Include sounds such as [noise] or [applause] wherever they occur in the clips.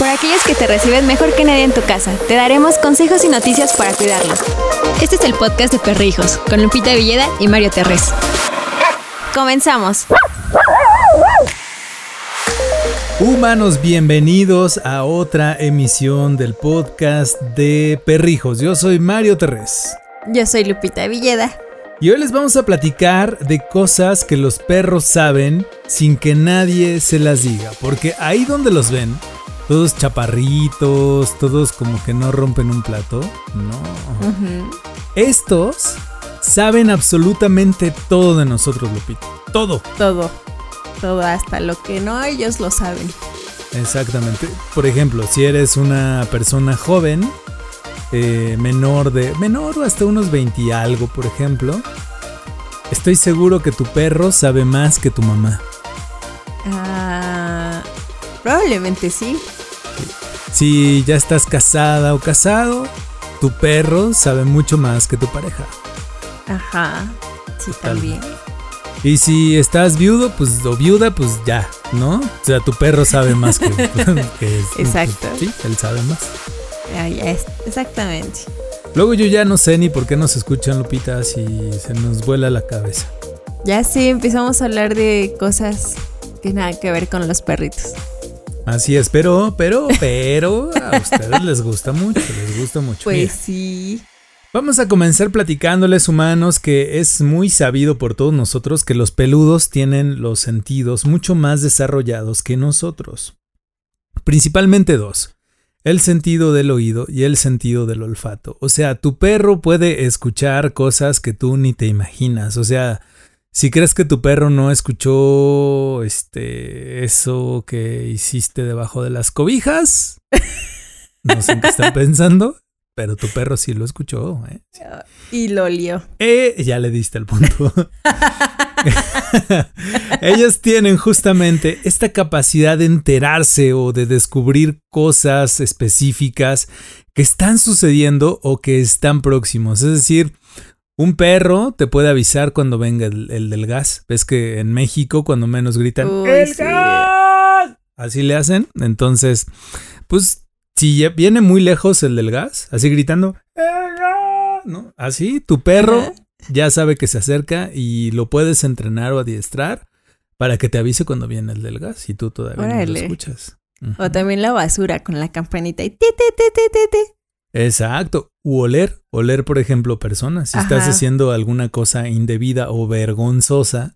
por aquellos que te reciben mejor que nadie en tu casa. Te daremos consejos y noticias para cuidarlos. Este es el podcast de Perrijos, con Lupita Villeda y Mario Terrés. Comenzamos. Humanos, bienvenidos a otra emisión del podcast de Perrijos. Yo soy Mario Terrés. Yo soy Lupita Villeda. Y hoy les vamos a platicar de cosas que los perros saben sin que nadie se las diga. Porque ahí donde los ven, todos chaparritos, todos como que no rompen un plato. No. Estos saben absolutamente todo de nosotros, Lupita. Todo. Todo. Todo, hasta lo que no ellos lo saben. Exactamente. Por ejemplo, si eres una persona joven, eh, menor de. menor o hasta unos 20 y algo, por ejemplo. Estoy seguro que tu perro sabe más que tu mamá. Ah, probablemente sí. Si ya estás casada o casado, tu perro sabe mucho más que tu pareja. Ajá, sí, también. Y si estás viudo, pues o viuda, pues ya, ¿no? O sea, tu perro sabe más que, [laughs] que Exacto. Sí, él sabe más. Ah, exactamente. Luego yo ya no sé ni por qué nos escuchan, Lupita, si se nos vuela la cabeza. Ya sí, empezamos a hablar de cosas que nada que ver con los perritos. Así es, pero, pero, pero, a ustedes les gusta mucho, les gusta mucho. Pues Mira, sí. Vamos a comenzar platicándoles, humanos, que es muy sabido por todos nosotros que los peludos tienen los sentidos mucho más desarrollados que nosotros. Principalmente dos. El sentido del oído y el sentido del olfato. O sea, tu perro puede escuchar cosas que tú ni te imaginas. O sea, si crees que tu perro no escuchó este eso que hiciste debajo de las cobijas, no sé en qué están pensando, pero tu perro sí lo escuchó. ¿eh? Y lo olió. Eh, ya le diste el punto. Ellos tienen justamente esta capacidad de enterarse o de descubrir cosas específicas que están sucediendo o que están próximos. Es decir, un perro te puede avisar cuando venga el, el del gas. Ves que en México cuando menos gritan Uy, ¡El sí. gas! Así le hacen. Entonces, pues si ya viene muy lejos el del gas, así gritando ¡El gas! ¿no? Así tu perro ya sabe que se acerca y lo puedes entrenar o adiestrar para que te avise cuando viene el del gas y tú todavía no lo escuchas. O también la basura con la campanita y ti, ti. Exacto. U oler, oler por ejemplo personas. Si estás haciendo alguna cosa indebida o vergonzosa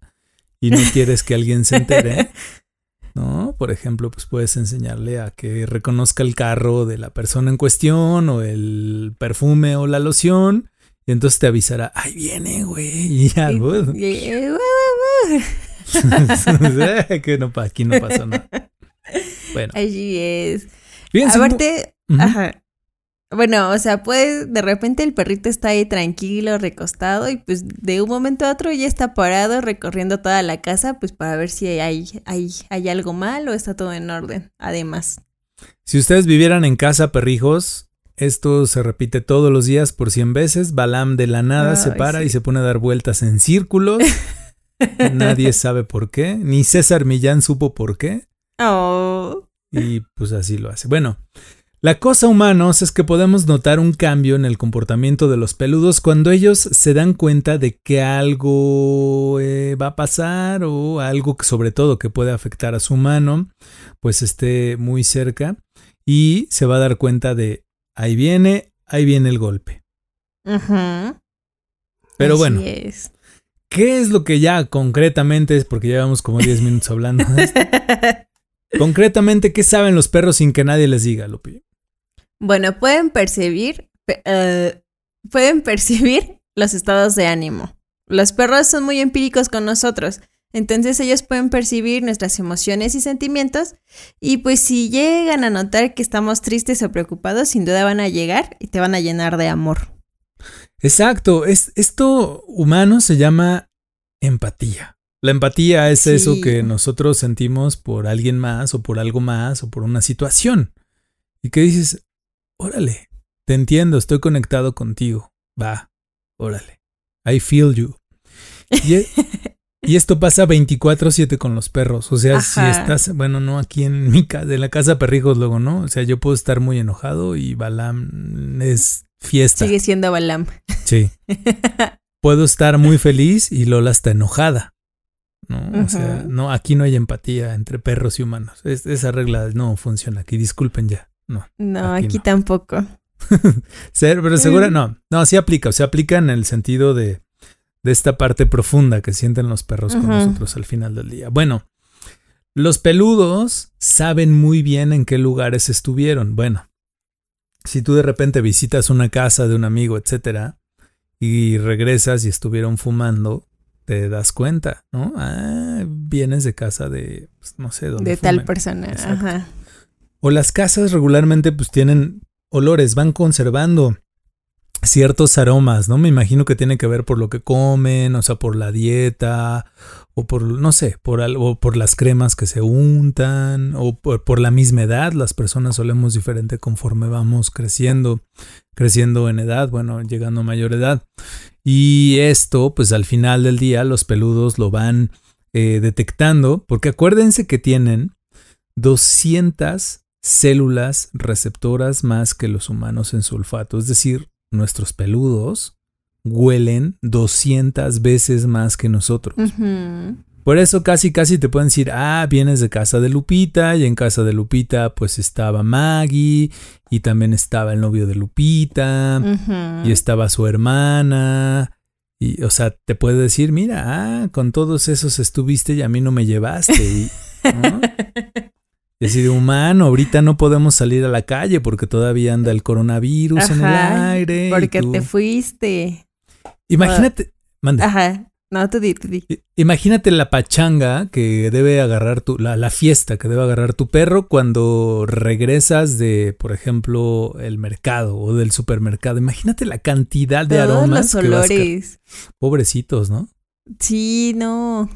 y no quieres que alguien se entere, [laughs] ¿no? Por ejemplo, pues puedes enseñarle a que reconozca el carro de la persona en cuestión o el perfume o la loción y entonces te avisará, ahí viene, güey, y ya, uh, uh, uh. que no, aquí no pasó nada. [laughs] Bueno, Allí es. Aparte, Ujú. ajá. Bueno, o sea, pues de repente el perrito está ahí tranquilo, recostado, y pues de un momento a otro ya está parado recorriendo toda la casa, pues para ver si hay, hay, hay algo mal o está todo en orden. Además. Si ustedes vivieran en casa, perrijos, esto se repite todos los días por 100 veces. Balam de la nada se para sí. y se pone a dar vueltas en círculos. [laughs] Nadie sabe por qué. Ni César Millán supo por qué. Oh. Y pues así lo hace. Bueno, la cosa humanos es que podemos notar un cambio en el comportamiento de los peludos cuando ellos se dan cuenta de que algo eh, va a pasar o algo que sobre todo que puede afectar a su mano, pues esté muy cerca y se va a dar cuenta de ahí viene, ahí viene el golpe. Pero Así bueno, es. ¿qué es lo que ya concretamente es? Porque llevamos como 10 minutos hablando de esto. [laughs] Concretamente, ¿qué saben los perros sin que nadie les diga, Lupi? Bueno, pueden percibir, pe- eh, pueden percibir los estados de ánimo. Los perros son muy empíricos con nosotros, entonces ellos pueden percibir nuestras emociones y sentimientos y pues si llegan a notar que estamos tristes o preocupados, sin duda van a llegar y te van a llenar de amor. Exacto, es, esto humano se llama empatía. La empatía es Sí. eso que nosotros sentimos por alguien más o por algo más o por una situación. Y que dices, órale, te entiendo, estoy conectado contigo. Va, órale. I feel you. Y, e- Y [laughs] esto pasa 24/7 con los perros. O sea, si estás, bueno, no aquí en mi casa, en la casa perrijos luego, ¿no? O sea, yo puedo estar muy enojado y Balam es fiesta. Sigue siendo Balam. Sí. [laughs] Puedo estar muy feliz y Lola está enojada. ¿no? O sea, no, aquí no hay empatía entre perros y humanos. Es- esa regla no funciona aquí. Disculpen ya. No. No, Aquí aquí, no. tampoco. [laughs] Ser- pero segura, Mm. no. No, sí aplica. O sea, aplica en el sentido de, de esta parte profunda que sienten los perros con nosotros al final del día. Bueno, los peludos saben muy bien en qué lugares estuvieron. Bueno, si tú de repente visitas una casa de un amigo, etcétera, y regresas y estuvieron fumando, te das cuenta, ¿no? Ah, vienes de casa de, pues, no sé, dónde De tal persona. Exacto. Ajá. O las casas regularmente pues tienen olores, van conservando ciertos aromas, ¿no? Me imagino que tiene que ver por lo que comen, o sea, por la dieta, o por, no sé, por algo, por las cremas que se untan, o por, la misma edad. Las personas solemos diferente conforme vamos creciendo, creciendo en edad, bueno, llegando a mayor edad. Y esto, pues al final del día, los peludos lo van eh, detectando, porque acuérdense que tienen 200 células receptoras más que los humanos en su olfato. Es decir, nuestros peludos huelen 200 veces más que nosotros. Por eso casi casi te pueden decir, ah, vienes de casa de Lupita y en casa de Lupita pues estaba Maggie y también estaba el novio de Lupita y estaba su hermana. Y, o sea, te puede decir, mira, ah, con todos esos estuviste y a mí no me llevaste. Y, ¿no? [laughs] Y así de humano, ahorita no podemos salir a la calle porque todavía anda el coronavirus en el aire. Porque tú- te fuiste. Imagínate, manda. Ajá. No, tú di, tú di. I- Imagínate la pachanga que debe agarrar tu, la, la fiesta que debe agarrar tu perro cuando regresas de, por ejemplo, el mercado o del supermercado. Imagínate la cantidad de Todos aromas los que vas a- olores. Pobrecitos, ¿no? Sí, no.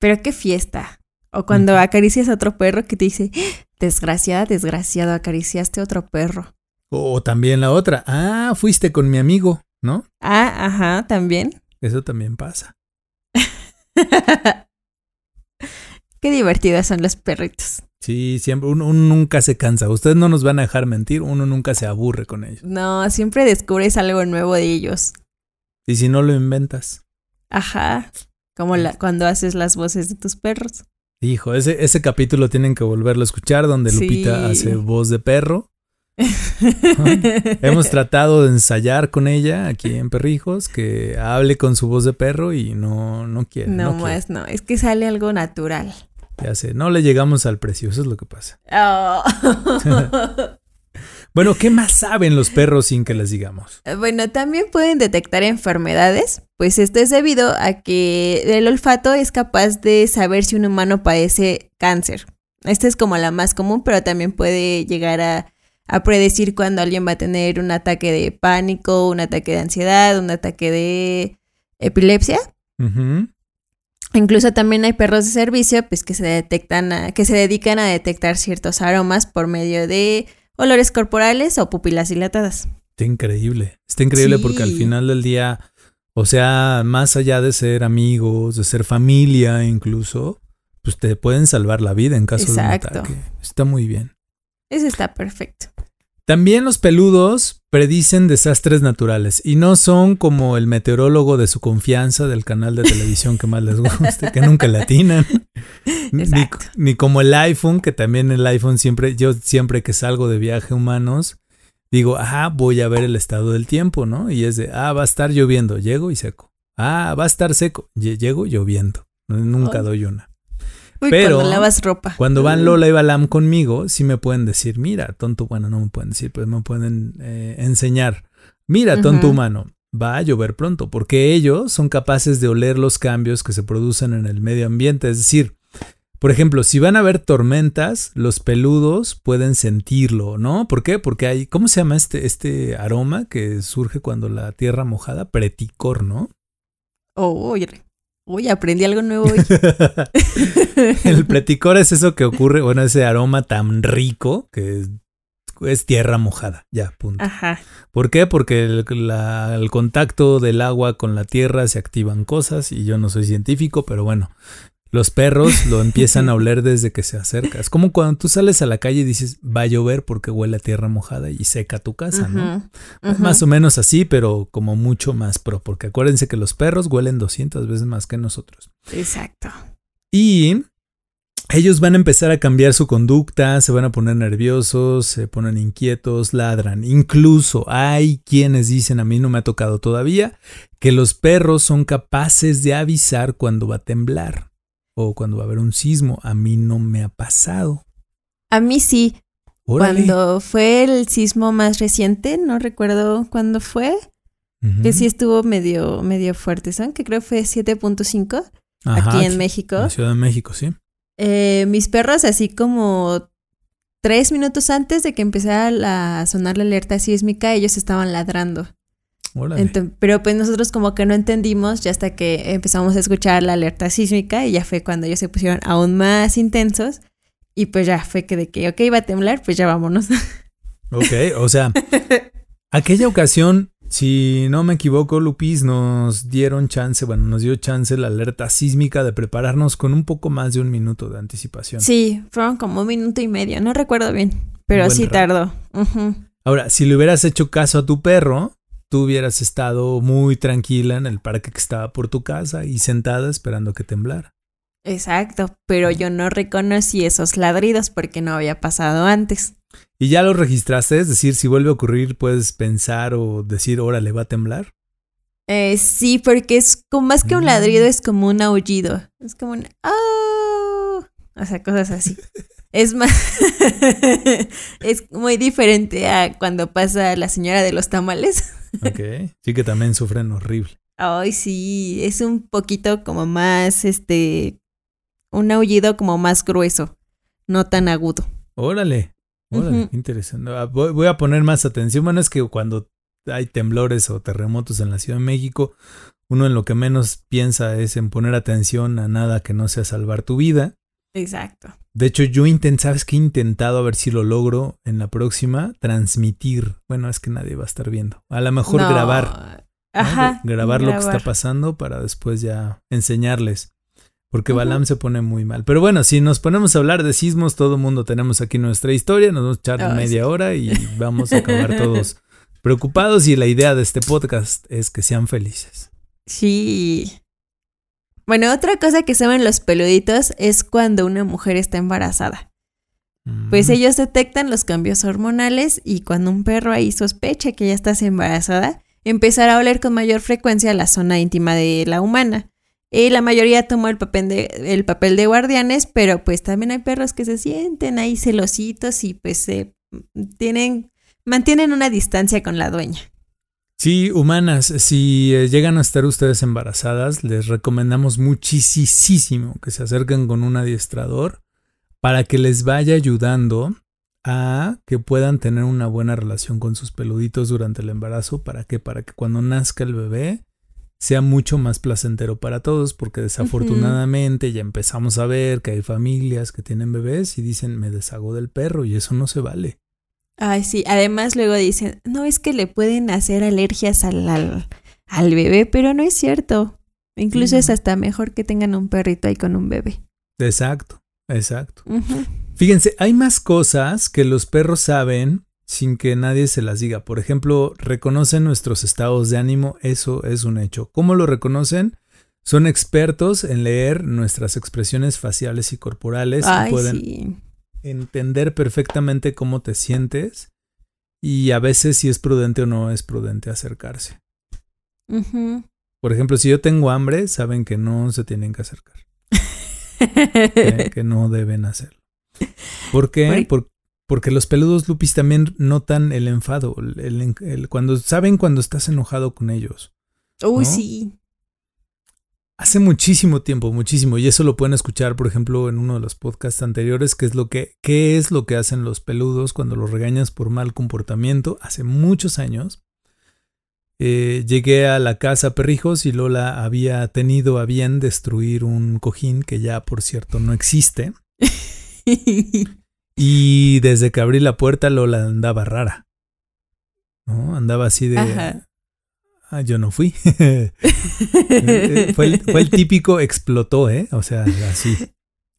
Pero qué fiesta. O cuando acaricias a otro perro que te dice, desgraciada, desgraciado, acariciaste a otro perro. O también la otra, ah, fuiste con mi amigo, ¿no? Ah, ajá, también. Eso también pasa. [laughs] Qué divertidos son los perritos. Sí, siempre, uno, uno nunca se cansa. Ustedes no nos van a dejar mentir, uno nunca se aburre con ellos. No, siempre descubres algo nuevo de ellos. Y si no lo inventas, Ajá. Como la, cuando haces las voces de tus perros. Hijo, ese, ese capítulo tienen que volverlo a escuchar donde Lupita Sí. hace voz de perro. [laughs] Hemos tratado de ensayar con ella aquí en Perrijos que hable con su voz de perro y no, no quiere. no no quiere. más, no. Es que sale algo natural. Ya sé, no le llegamos al precio, eso es lo que pasa. Oh. [laughs] [laughs] Bueno, ¿qué más saben los perros sin que les digamos? Bueno, también pueden detectar enfermedades, pues esto es debido a que el olfato es capaz de saber si un humano padece cáncer. Esta es como la más común, pero también puede llegar a, a predecir cuando alguien va a tener un ataque de pánico, un ataque de ansiedad, un ataque de epilepsia. Incluso también hay perros de servicio, pues que se detectan, a- que se dedican a detectar ciertos aromas por medio de olores corporales o pupilas dilatadas. Está increíble. Está increíble Sí. porque al final del día, o sea, más allá de ser amigos, de ser familia incluso, pues te pueden salvar la vida en caso Exacto. de un ataque. Está muy bien. Eso está perfecto. También los peludos predicen desastres naturales y no son como el meteorólogo de su confianza del canal de televisión que más les guste, que nunca le atinan. Ni, como el iPhone, que también el iPhone siempre, yo siempre que salgo de viaje humanos, digo, ah, voy a ver el estado del tiempo, ¿no? Y es de, ah, va a estar lloviendo, llego y seco. Ah, va a estar seco, lle- llego lloviendo. Nunca doy una. Uy, Pero, cuando lavas ropa. Cuando van Lola y Balam conmigo, sí me pueden decir, mira, tonto, bueno, no me pueden decir, pues me pueden eh, enseñar, mira, tonto humano, va a llover pronto, porque ellos son capaces de oler los cambios que se producen en el medio ambiente. Es decir, por ejemplo, si van a haber tormentas, los peludos pueden sentirlo, ¿no? ¿Por qué? Porque hay, ¿cómo se llama este, este aroma que surge cuando la tierra mojada? Preticor, ¿no? Oh, uy, uy, aprendí algo nuevo hoy. [laughs] El preticor es eso que ocurre, bueno, ese aroma tan rico que es tierra mojada, ya, punto. Ajá. ¿Por qué? Porque el, la- el contacto del agua con la tierra se activan cosas y yo no soy científico, pero bueno, los perros lo [laughs] empiezan a oler desde que se acerca. Es como cuando tú sales a la calle y dices, va a llover porque huele a tierra mojada y seca tu casa, ¿no? Más o menos así, pero como mucho más pro, porque acuérdense que los perros huelen 200 veces más que nosotros. Exacto. Y ellos van a empezar a cambiar su conducta, se van a poner nerviosos, se ponen inquietos, ladran. Incluso hay quienes dicen, a mí no me ha tocado todavía, que los perros son capaces de avisar cuando va a temblar o cuando va a haber un sismo. A mí no me ha pasado. A mí sí. Órale. Cuando fue el sismo más reciente, no recuerdo cuándo fue, que sí estuvo medio, medio fuerte, ¿saben? Que creo fue 7.5 Ajá, aquí en En México. la Ciudad de México, sí. Eh, mis perros, así como tres minutos antes de que empezara a sonar la alerta sísmica, ellos estaban ladrando. Ent- pero pues nosotros como que no entendimos ya hasta que empezamos a escuchar la alerta sísmica y ya fue cuando ellos se pusieron aún más intensos y pues ya fue que de que, ok, va a temblar, pues ya vámonos. [laughs] Ok, o sea, aquella ocasión, si no me equivoco, Lupis, nos dieron chance, bueno, nos dio chance la alerta sísmica de prepararnos con un poco más de un minuto de anticipación. Sí, fueron como un minuto y medio, no recuerdo bien, pero sí rato. tardó. Ujú. Ahora, si le hubieras hecho caso a tu perro, tú hubieras estado muy tranquila en el parque que estaba por tu casa y sentada esperando que temblara. Exacto, pero yo no reconocí esos ladridos porque no había pasado antes. Y ya lo registraste, es decir, si vuelve a ocurrir, puedes pensar o decir, órale, va a temblar. Eh, sí, porque es como más que un Mm. ladrido, es como un aullido. Es como un "Oh", O sea, cosas así. es más. [laughs] es muy diferente a cuando pasa la señora de los tamales. Ok, sí que también sufren horrible. Ay, sí, es un poquito como más, este. Un aullido como más grueso, no tan agudo. Órale, órale, qué interesante. Ah, Voy, voy a poner más atención. Bueno, es que cuando hay temblores o terremotos en la Ciudad de México, uno en lo que menos piensa es en poner atención a nada que no sea salvar tu vida. Exacto. De hecho, yo intent, ¿sabes qué he intentado a ver si lo logro en la próxima? Transmitir. Bueno, es que nadie va a estar viendo. A lo mejor No, grabar. ¿no? Ajá. Grabar lo que está pasando para después ya enseñarles. Porque. Balam se pone muy mal. Pero bueno, si nos ponemos a hablar de sismos, todo el mundo tenemos aquí nuestra historia. Nos vamos a echar media sí. hora y [laughs] vamos a acabar todos preocupados. Y la idea de este podcast es que sean felices. Sí. Bueno, otra cosa que saben los peluditos es cuando una mujer está embarazada. Pues Mm. ellos detectan los cambios hormonales y cuando un perro ahí sospecha que ya estás embarazada, empezará a oler con mayor frecuencia la zona íntima de la humana. Y la mayoría tomó el papel de, el papel de guardianes, pero pues también hay perros que se sienten ahí celositos y pues se tienen, mantienen una distancia con la dueña. Sí, humanas, si eh, llegan a estar ustedes embarazadas, les recomendamos muchísimo que se acerquen con un adiestrador para que les vaya ayudando a que puedan tener una buena relación con sus peluditos durante el embarazo. ¿Para qué? Para que cuando nazca el bebé sea mucho más placentero para todos, porque desafortunadamente ya empezamos a ver que hay familias que tienen bebés y dicen me deshago del perro y eso no se vale. Ay, sí. Además, luego dicen, no es que le pueden hacer alergias al, al, al bebé, pero no es cierto. Incluso es hasta mejor que tengan un perrito ahí con un bebé. Exacto, exacto. Fíjense, hay más cosas que los perros saben sin que nadie se las diga. Por ejemplo, reconocen nuestros estados de ánimo, eso es un hecho. ¿Cómo lo reconocen? Son expertos en leer nuestras expresiones faciales y corporales y pueden sí. Entender perfectamente cómo te sientes y a veces si es prudente o no es prudente acercarse. Por ejemplo, si yo tengo hambre, saben que no se tienen que acercar, que, que no deben hacerlo. ¿Por qué? Por- Por- porque los peludos lupis también notan el enfado, el- el- el- cuando saben cuando estás enojado con ellos. Uy, ¿no? sí. Hace muchísimo tiempo, muchísimo, y eso lo pueden escuchar, por ejemplo, en uno de los podcasts anteriores, que es lo que, qué es lo que hacen los peludos cuando los regañas por mal comportamiento. Hace muchos años eh, llegué a la casa Perrijos y Lola había tenido a bien destruir un cojín que ya, por cierto, no existe. [laughs] Y desde que abrí la puerta, Lola andaba rara. ¿No? Andaba así de. Ajá. Ah, yo no fui. [laughs] Eh, fue, el, fue el típico explotó, ¿eh? O sea, así.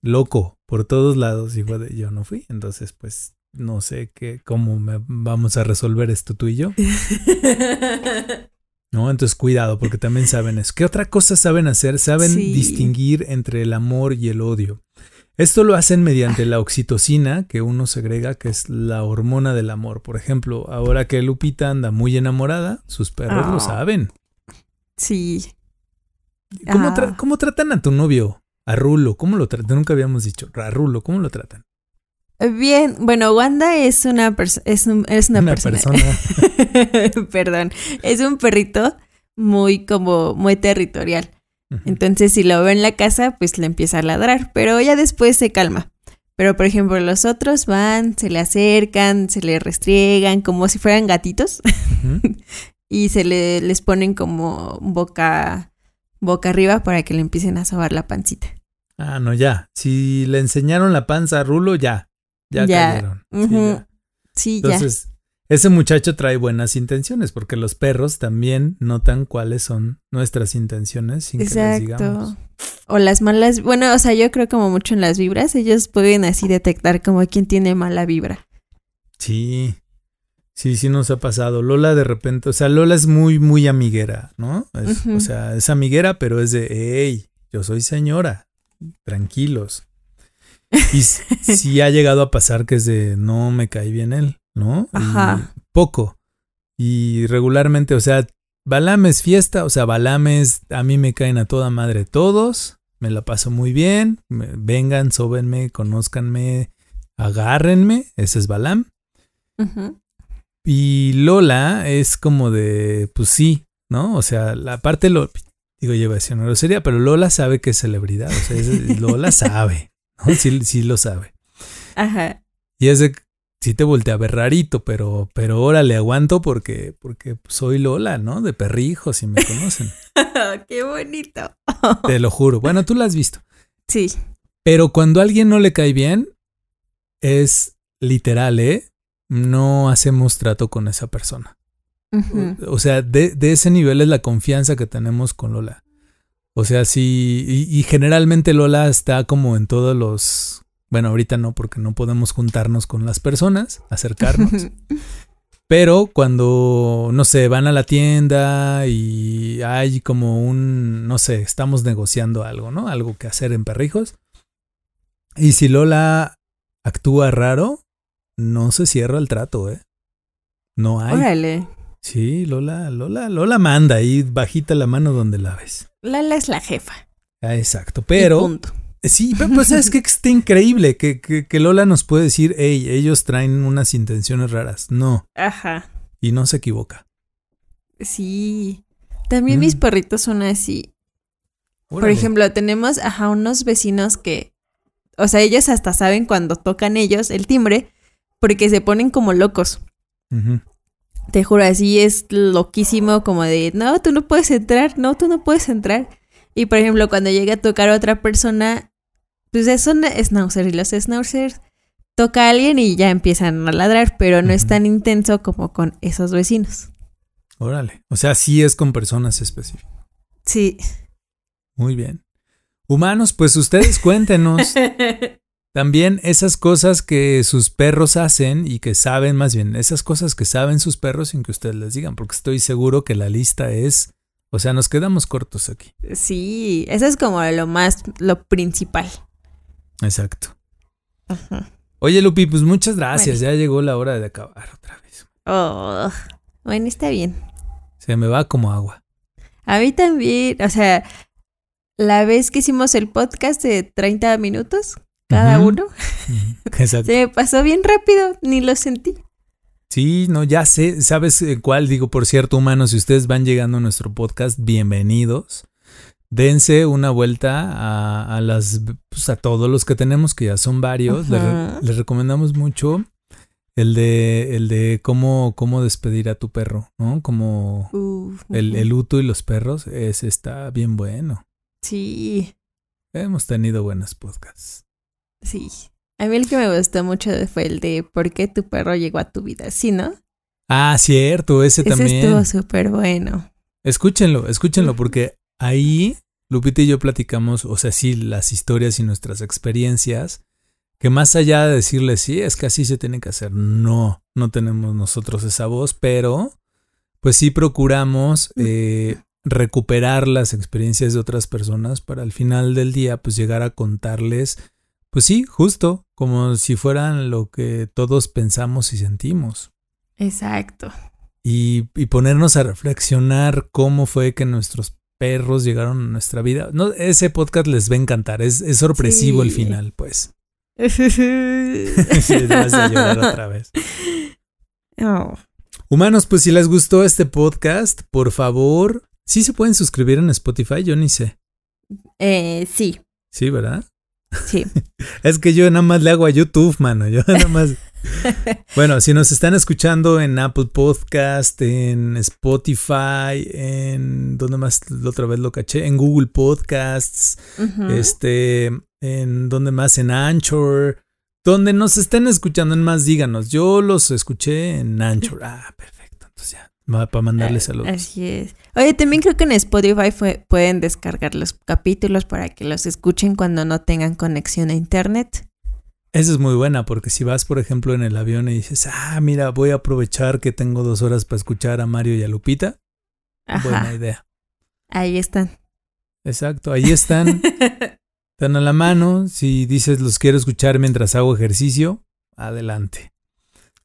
Loco, por todos lados. Y fue de yo no fui. Entonces, pues, no sé qué, cómo me- vamos a resolver esto tú y yo. [laughs] ¿no? Entonces cuidado, porque también saben eso. ¿Qué otra cosa saben hacer? Saben Sí. distinguir entre el amor y el odio. Esto lo hacen mediante la oxitocina que uno segrega, que es la hormona del amor. Por ejemplo, ahora que Lupita anda muy enamorada, sus perros lo Ah. saben. Sí. ¿Cómo, Ah. tra- cómo tratan a tu novio? A Rulo, ¿cómo lo tratan? Nunca habíamos dicho. A Rulo, ¿cómo lo tratan? Bien, bueno, Wanda es una persona, es, un- es una, persona. [laughs] Perdón, es un perrito muy como muy territorial. Entonces, si lo ve en la casa, pues le empieza a ladrar, pero ya después se calma. Pero, por ejemplo, los otros van, se le acercan, se le restriegan como si fueran gatitos [laughs] y se le, les ponen como boca, boca arriba para que le empiecen a sobar la pancita. Ah, no, ya. Si le enseñaron la panza a Rulo, ya. Ya, Ya. cayeron. Sí, ya. Sí, ya. Ese muchacho trae buenas intenciones, porque los perros también notan cuáles son nuestras intenciones sin que les digamos. O las malas, bueno, o sea, yo creo como mucho en las vibras, ellos pueden así detectar como quién tiene mala vibra. Sí. Sí, sí nos ha pasado. Lola de repente, o sea, Lola es muy, muy amiguera, ¿no? Es-. O sea, es amiguera, pero es de, hey, yo soy señora, tranquilos. Y [laughs] sí ha llegado a pasar que es de, no me cae bien él, ¿no? Y Ajá. poco. Y regularmente, o sea, Balame es fiesta, o sea, Balame es, a mí me caen a toda madre todos, me la paso muy bien, me- vengan, sóbenme, conózcanme, agárrenme, ese es Balam. Ujú. Y Lola es como de, pues sí, ¿no? O sea, la parte, lo, digo, lleva a decir una grosería, pero Lola sabe que es celebridad, o sea, es- Lola sabe, ¿no? Sí, sí lo sabe. Ajá. Y es de, sí te voltea a ver rarito, pero, pero ahora le aguanto porque, porque soy Lola, ¿no? De perrijos y me conocen. [laughs] Qué bonito. te lo juro. Bueno, tú la has visto. Sí. Pero cuando a alguien no le cae bien, es literal, ¿eh? No hacemos trato con esa persona. O, o sea, de, de ese nivel es la confianza que tenemos con Lola. O sea, sí, y, y generalmente Lola está como en todos los... Bueno, ahorita no, porque no podemos juntarnos con las personas, acercarnos. [laughs] Pero cuando, no sé, van a la tienda y hay como un, no sé, estamos negociando algo, ¿no? Algo que hacer en perrijos. Y si Lola actúa raro, no se cierra el trato, ¿eh? No hay. Órale. Sí, Lola, Lola, Lola manda ahí bajita la mano donde la ves. Lala es la jefa. Ah, exacto. Y Pero, punto. Sí, pero pues es [laughs] que está increíble que, que, que Lola nos puede decir, hey, ellos traen unas intenciones raras. No, Ajá. y no se equivoca. Sí. También mis Mm. perritos son así. Por ejemplo, tenemos ajá, unos vecinos que, o sea, ellos hasta saben cuando tocan ellos el timbre, porque se ponen como locos. Te juro, así es loquísimo como de, no, tú no puedes entrar, no, tú no puedes entrar. Y por ejemplo, cuando llega a tocar a otra persona, pues son schnauzers y los schnauzers toca a alguien y ya empiezan a ladrar, pero no es tan intenso como con esos vecinos. Órale. O sea, sí es con personas específicas. Sí. Muy bien. Humanos, pues ustedes cuéntenos [laughs] también esas cosas que sus perros hacen y que saben, más bien, esas cosas que saben sus perros sin que ustedes les digan, porque estoy seguro que la lista es, o sea, nos quedamos cortos aquí. Sí, eso es como lo más, lo principal. Exacto. Ajá. Oye, Lupi, pues muchas gracias. Ya llegó la hora de acabar otra vez. Oh, bueno, está bien. Se me va como agua. A mí también, o sea, la vez que hicimos el podcast de 30 minutos cada uno. Exacto. se me pasó bien rápido, ni lo sentí. Sí, no, ya sé, ¿sabes eh, cuál? Digo, por cierto, humanos, si ustedes van llegando a nuestro podcast, bienvenidos. Dense una vuelta a, a las, pues a todos los que tenemos, que ya son varios. Les, re- Ajá. les recomendamos mucho el de, el de cómo, cómo despedir a tu perro, ¿no? Como el, el luto y los perros, ese está bien bueno. Sí, Hemos tenido buenos podcasts. sí. A mí el que me gustó mucho fue el de ¿Por qué tu perro llegó a tu vida? ¿Sí, no? Ah, cierto, ese, Ese también. estuvo súper bueno. Escúchenlo, escúchenlo, porque ahí Lupita y yo platicamos, o sea, sí, las historias y nuestras experiencias, que más allá de decirles, sí, es que así se tiene que hacer, no, no tenemos nosotros esa voz, pero pues sí procuramos eh, recuperar las experiencias de otras personas para al final del día, pues llegar a contarles, pues sí, justo, como si fueran lo que todos pensamos y sentimos Exacto. y, y ponernos a reflexionar cómo fue que nuestros perros llegaron a nuestra vida. No, ese podcast les va a encantar, es, es sorpresivo el final, pues. [laughs] Sí, vas a llorar otra vez. Oh, Humanos, pues si les gustó este podcast, por favor, sí se pueden suscribir en Spotify, yo ni sé. eh, sí, Sí, ¿verdad? sí. [laughs] Es que yo nada más le hago a YouTube, mano. Yo nada más. [laughs] [laughs] Bueno, si nos están escuchando en Apple Podcast, en Spotify, en. ¿Dónde más la otra vez lo caché? En Google Podcasts, este. En. ¿Dónde más? En Anchor. Donde nos estén escuchando en más, díganos. Yo los escuché en Anchor. Ah, perfecto. Entonces ya. Para mandarles saludos. Así es. Oye, también creo que en Spotify fue- pueden descargar los capítulos para que los escuchen cuando no tengan conexión a internet. Esa es muy buena porque si vas, por ejemplo, en el avión y dices, ah, mira, voy a aprovechar que tengo dos horas para escuchar a Mario y a Lupita. Buena idea. Ahí están. Exacto, ahí están, [laughs] están a la mano. Si dices los quiero escuchar mientras hago ejercicio, adelante.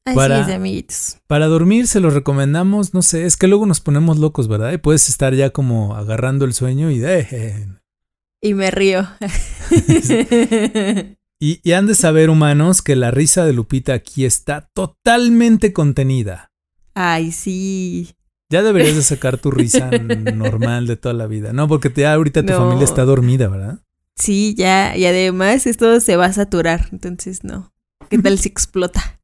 Así Para- es, amiguitos. Para dormir se los recomendamos, no sé, es que luego nos ponemos locos, ¿verdad? Y puedes estar ya como agarrando el sueño y de... Y me río. [laughs] [laughs] Y, y han de saber, humanos, que la risa de Lupita aquí está totalmente contenida. Ay, sí. Ya deberías de sacar tu risa [laughs] normal de toda la vida. No, porque ya ahorita tu No. familia está dormida, ¿verdad? Sí, ya. Y además esto se va a saturar. Entonces, no. ¿Qué tal si explota?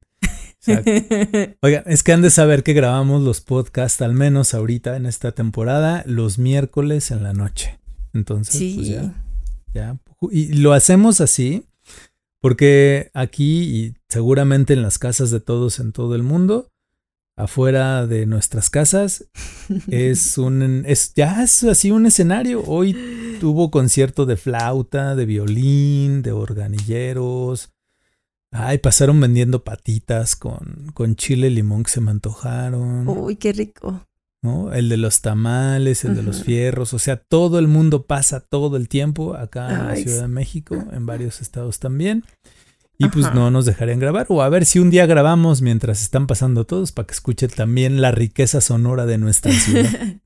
Exacto. [laughs] Oigan, es que han de saber que grabamos los podcasts, al menos ahorita en esta temporada, los miércoles en la noche. Entonces, sí. pues ya, ya. Y lo hacemos así porque aquí y seguramente en las casas de todos en todo el mundo, afuera de nuestras casas, [laughs] es un es ya es así un escenario. Hoy tuvo concierto de flauta, de violín, de organilleros. Ay, pasaron vendiendo patitas con, con chile y limón que se me antojaron. Uy, qué rico. ¿No? El de los tamales, el de los fierros. O sea, todo el mundo pasa todo el tiempo acá en la Ciudad de México, en varios estados también. Y pues Ajá. no nos dejarían grabar. O a ver si un día grabamos mientras están pasando todos para que escuche también la riqueza sonora de nuestra ciudad. [laughs]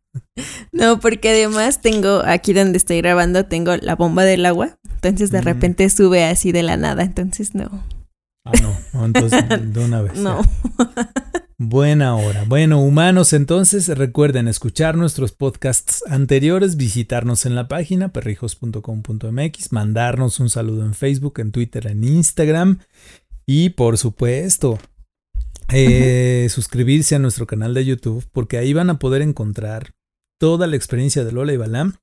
No, porque además tengo aquí donde estoy grabando, tengo la bomba del agua. Entonces de Mm. repente sube así de la nada. Entonces no. Ah, no, entonces [laughs] de una vez. No. ya. Buena hora. Bueno, humanos, entonces recuerden escuchar nuestros podcasts anteriores, visitarnos en la página perrijos.com.mx, mandarnos un saludo en Facebook, en Twitter, en Instagram y por supuesto eh, suscribirse a nuestro canal de YouTube porque ahí van a poder encontrar toda la experiencia de Lola y Balam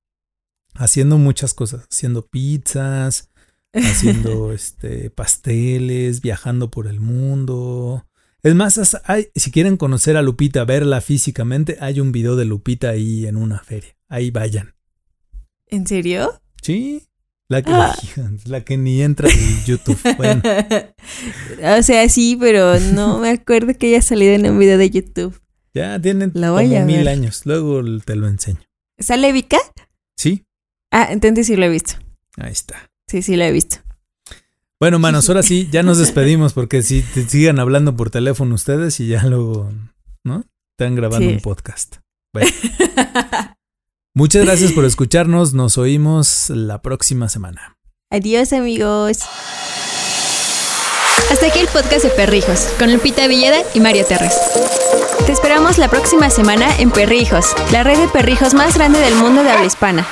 haciendo muchas cosas, haciendo pizzas, haciendo [laughs] este pasteles, viajando por el mundo. Es más, hay- si quieren conocer a Lupita, verla físicamente, hay un video de Lupita ahí en una feria. Ahí vayan. ¿En serio? Sí, la que, Ah. [laughs] la que ni entra en YouTube. Bueno, [laughs] o sea, sí, pero no me acuerdo que haya salido en un video de YouTube. ya tienen como mil años. Luego te lo enseño. ¿Sale Vika? Sí, Ah, entonces sí lo he visto. ahí está. Sí, sí lo he visto. Bueno, manos, [laughs] ahora sí, ya nos despedimos porque si te sigan hablando por teléfono ustedes y ya luego, ¿no? Están grabando Sí. un podcast. Bueno, muchas gracias por escucharnos. Nos oímos la próxima semana. Adiós, amigos. Hasta aquí el podcast de Perrijos, con Lupita Villeda y Mario Terres. Te esperamos la próxima semana en Perrijos, la red de perrijos más grande del mundo de habla hispana.